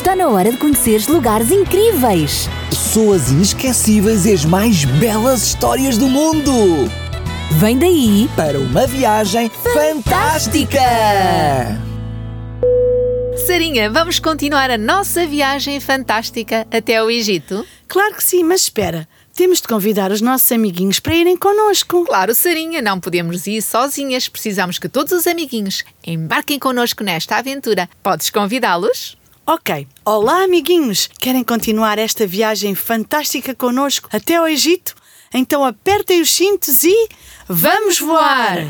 Está na hora de conheceres lugares incríveis. Pessoas inesquecíveis e as mais belas histórias do mundo. Vem daí Para uma viagem fantástica! Sarinha, vamos continuar a nossa viagem fantástica até o Egito? Claro que sim, mas espera. Temos de convidar os nossos amiguinhos para irem connosco. Claro, Sarinha, não podemos ir sozinhas. Precisamos que todos os amiguinhos embarquem connosco nesta aventura. Podes convidá-los? Ok. Olá, amiguinhos. Querem continuar esta viagem fantástica connosco até ao Egito? Então apertem os cintos e vamos voar!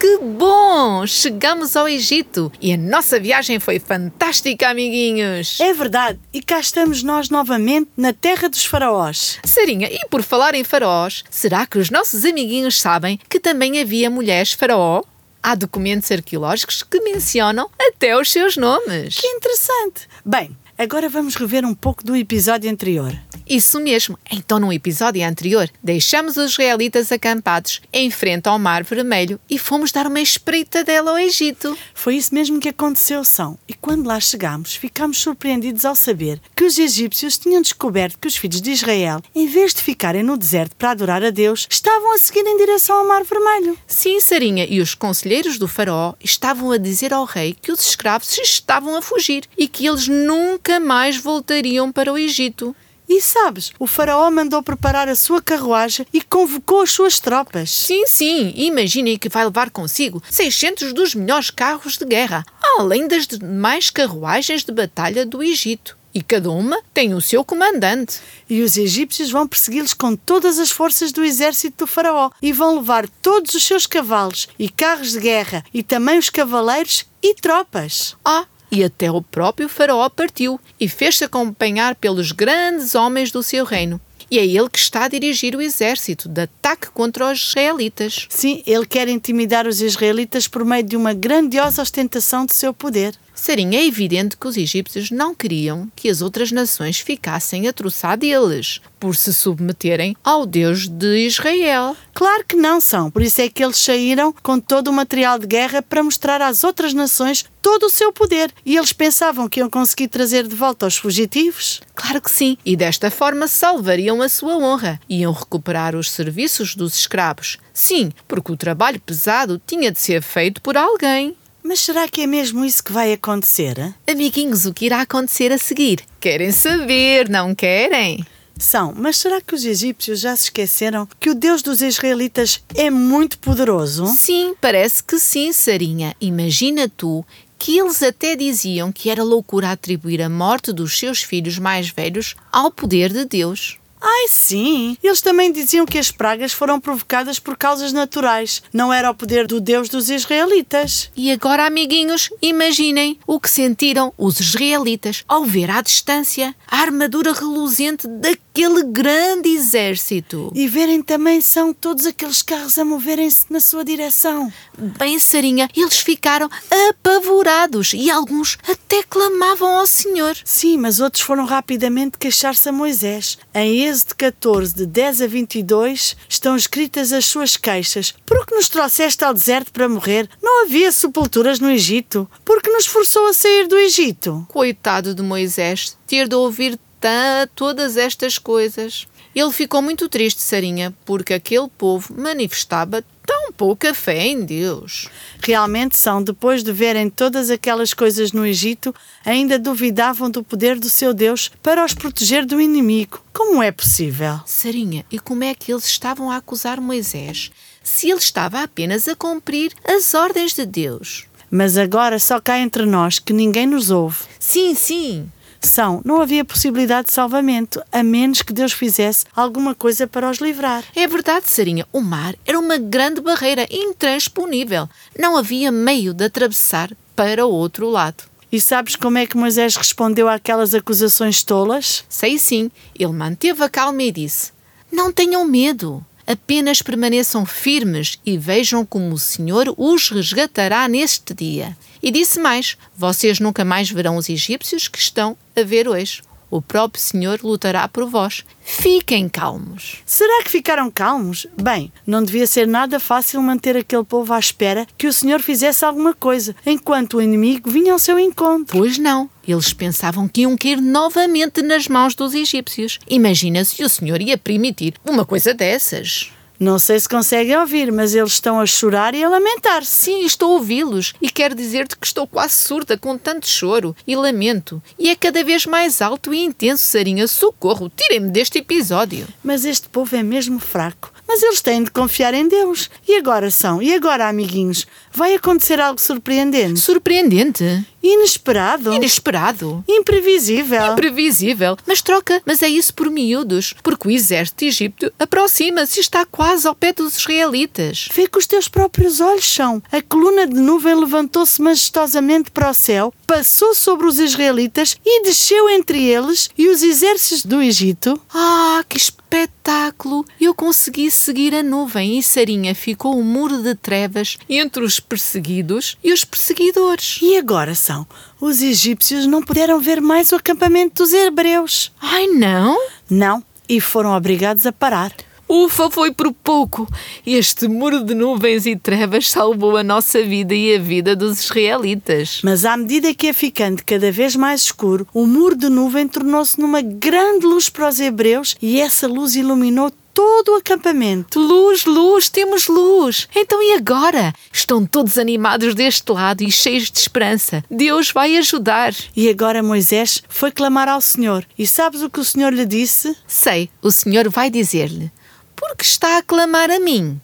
Que bom! Chegamos ao Egito e a nossa viagem foi fantástica, amiguinhos! É verdade, e cá estamos nós novamente na terra dos faraós. Sarinha, e por falar em faraós, será que os nossos amiguinhos sabem que também havia mulheres faraó? Há documentos arqueológicos que mencionam até os seus nomes. Que interessante! Bem, agora vamos rever um pouco do episódio anterior. Isso mesmo. Então, no episódio anterior, deixamos os israelitas acampados em frente ao Mar Vermelho e fomos dar uma espreitadela ao Egito. Foi isso mesmo que aconteceu, São. E quando lá chegámos, ficámos surpreendidos ao saber que os egípcios tinham descoberto que os filhos de Israel, em vez de ficarem no deserto para adorar a Deus, estavam a seguir em direção ao Mar Vermelho. Sim, Sarinha, e os conselheiros do faraó estavam a dizer ao rei que os escravos estavam a fugir e que eles nunca mais voltariam para o Egito. E sabes, o faraó mandou preparar a sua carruagem e convocou as suas tropas. Sim, sim, imaginem que vai levar consigo 600 dos melhores carros de guerra, além das demais carruagens de batalha do Egito. E cada uma tem o seu comandante. E os egípcios vão persegui-los com todas as forças do exército do faraó e vão levar todos os seus cavalos e carros de guerra e também os cavaleiros e tropas. Ah, e até o próprio faraó partiu e fez-se acompanhar pelos grandes homens do seu reino. E é ele que está a dirigir o exército de ataque contra os israelitas. Sim, ele quer intimidar os israelitas por meio de uma grandiosa ostentação de seu poder. Sarinha, é evidente que os egípcios não queriam que as outras nações ficassem a troçar deles, por se submeterem ao Deus de Israel. Claro que não são, por isso é que eles saíram com todo o material de guerra para mostrar às outras nações todo o seu poder. E eles pensavam que iam conseguir trazer de volta os fugitivos. Claro que sim, e desta forma salvariam a sua honra. Iam recuperar os serviços dos escravos. Sim, porque o trabalho pesado tinha de ser feito por alguém. Mas será que é mesmo isso que vai acontecer? Amiguinhos, o que irá acontecer a seguir? Querem saber, não querem? São, mas será que os egípcios já se esqueceram que o Deus dos israelitas é muito poderoso? Sim, parece que sim, Sarinha. Imagina tu que eles até diziam que era loucura atribuir a morte dos seus filhos mais velhos ao poder de Deus. Ai, sim! Eles também diziam que as pragas foram provocadas por causas naturais. Não era o poder do Deus dos israelitas. E agora, amiguinhos, imaginem o que sentiram os israelitas ao ver à distância a armadura reluzente daquele grande exército. E verem também são todos aqueles carros a moverem-se na sua direção. Bem, Sarinha, eles ficaram apavorados e alguns até clamavam ao Senhor. Sim, mas outros foram rapidamente queixar-se a Moisés. Em Êxodo 14, de 10 a 22, estão escritas as suas queixas. Por que nos trouxeste ao deserto para morrer? Não havia sepulturas no Egito. Por que nos forçou a sair do Egito? Coitado de Moisés, ter de ouvir ta- todas estas coisas. Ele ficou muito triste, Sarinha, porque aquele povo manifestava tão pouca fé em Deus. Realmente são, depois de verem todas aquelas coisas no Egito, ainda duvidavam do poder do seu Deus para os proteger do inimigo. Como é possível? Sarinha, e como é que eles estavam a acusar Moisés se ele estava apenas a cumprir as ordens de Deus? Mas agora só cá entre nós que ninguém nos ouve. Sim, sim. São, não havia possibilidade de salvamento, a menos que Deus fizesse alguma coisa para os livrar. É verdade, Sarinha, o mar era uma grande barreira intransponível. Não havia meio de atravessar para o outro lado. E sabes como é que Moisés respondeu àquelas acusações tolas? Sei sim, ele manteve a calma e disse: Não tenham medo. Apenas permaneçam firmes e vejam como o Senhor os resgatará neste dia. E disse mais: Vocês nunca mais verão os egípcios que estão a ver hoje. O próprio Senhor lutará por vós. Fiquem calmos. Será que ficaram calmos? Bem, não devia ser nada fácil manter aquele povo à espera que o Senhor fizesse alguma coisa, enquanto o inimigo vinha ao seu encontro. Pois não. Eles pensavam que iam cair novamente nas mãos dos egípcios. Imagina se o Senhor ia permitir uma coisa dessas. Não sei se conseguem ouvir, mas eles estão a chorar e a lamentar-se. Sim, estou a ouvi-los e quero dizer-te que estou quase surda com tanto choro e lamento. E é cada vez mais alto e intenso, Sarinha. Socorro, tirem-me deste episódio. Mas este povo é mesmo fraco. Mas eles têm de confiar em Deus. E agora são? E agora, amiguinhos? Vai acontecer algo surpreendente? Surpreendente. Inesperado? Inesperado. Imprevisível? Imprevisível. Mas troca, mas é isso por miúdos. Porque o exército de Egito aproxima-se e está quase ao pé dos israelitas. Vê que os teus próprios olhos são. A coluna de nuvem levantou-se majestosamente para o céu, passou sobre os israelitas e desceu entre eles e os exércitos do Egito. Ah, que espetáculo! Eu consegui seguir a nuvem e Sarinha ficou um muro de trevas entre os perseguidos e os perseguidores. E agora Os egípcios não puderam ver mais o acampamento dos hebreus. Ai, não? Não, e foram obrigados a parar. Ufa, foi por pouco! Este muro de nuvens e trevas salvou a nossa vida e a vida dos israelitas. Mas à medida que ia ficando cada vez mais escuro, o muro de nuvem tornou-se numa grande luz para os hebreus e essa luz iluminou todo o acampamento. Luz, luz, temos luz! Então e agora? Estão todos animados deste lado e cheios de esperança. Deus vai ajudar. E agora Moisés foi clamar ao Senhor. E sabes o que o Senhor lhe disse? Sei, o Senhor vai dizer-lhe: Por que está a clamar a mim?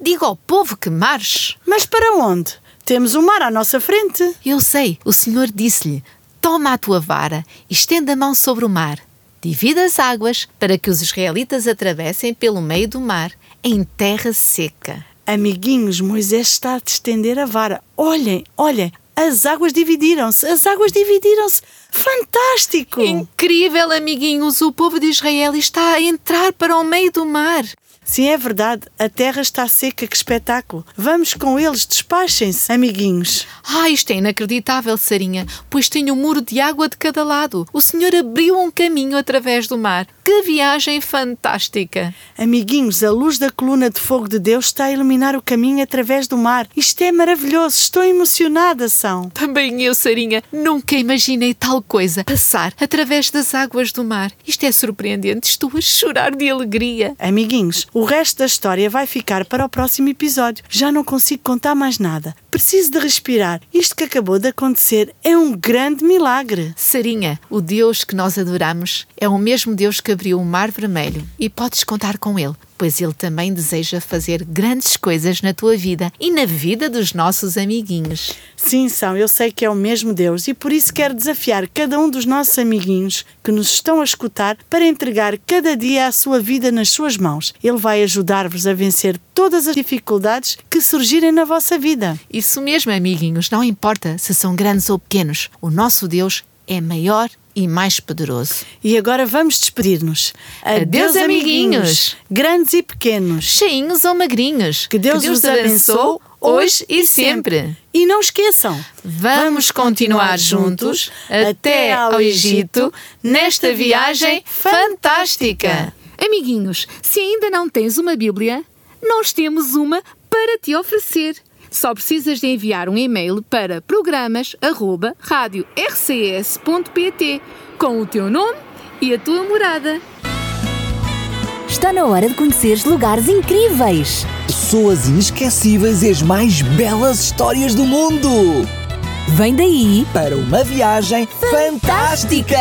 Diga ao povo que marche. Mas para onde? Temos o mar à nossa frente. Eu sei, o Senhor disse-lhe: Toma a tua vara e estenda a mão sobre o mar. Divida as águas para que os israelitas atravessem pelo meio do mar, em terra seca. Amiguinhos, Moisés está a estender a vara. Olhem, olhem, as águas dividiram-se, as águas dividiram-se. Fantástico! Incrível, amiguinhos! O povo de Israel está a entrar para o meio do mar. Sim, é verdade, a terra está seca, que espetáculo. Vamos com eles, despachem-se, amiguinhos. Ah, isto é inacreditável, Sarinha, pois tem um muro de água de cada lado. O Senhor abriu um caminho através do mar. Que viagem fantástica! Amiguinhos, a luz da coluna de fogo de Deus está a iluminar o caminho através do mar. Isto é maravilhoso, estou emocionada, são. Também eu, Sarinha, nunca imaginei tal coisa. Passar através das águas do mar. Isto é surpreendente, estou a chorar de alegria. Amiguinhos, o resto da história vai ficar para o próximo episódio. Já não consigo contar mais nada. Preciso de respirar. Isto que acabou de acontecer é um grande milagre. Sarinha, o Deus que nós adoramos é o mesmo Deus que abriu o Mar Vermelho e podes contar com Ele, pois Ele também deseja fazer grandes coisas na tua vida e na vida dos nossos amiguinhos. Sim, são, eu sei que é o mesmo Deus e por isso quero desafiar cada um dos nossos amiguinhos que nos estão a escutar para entregar cada dia a sua vida nas suas mãos. Ele vai ajudar-vos a vencer todas as dificuldades que surgirem na vossa vida. Isso mesmo, amiguinhos, não importa se são grandes ou pequenos, o nosso Deus é maior e mais poderoso. E agora vamos despedir-nos. Adeus, amiguinhos. Grandes e pequenos. Cheinhos ou magrinhos. Que Deus, vos abençoe hoje e sempre. E não esqueçam, Vamos continuar juntos até ao Egito nesta viagem fantástica. Amiguinhos, se ainda não tens uma Bíblia, nós temos uma para te oferecer. Só precisas de enviar um e-mail para programas@radiorcs.pt com o teu nome e a tua morada. Está na hora de conheceres lugares incríveis. Pessoas inesquecíveis e as mais belas histórias do mundo. Vem daí Para uma viagem fantástica.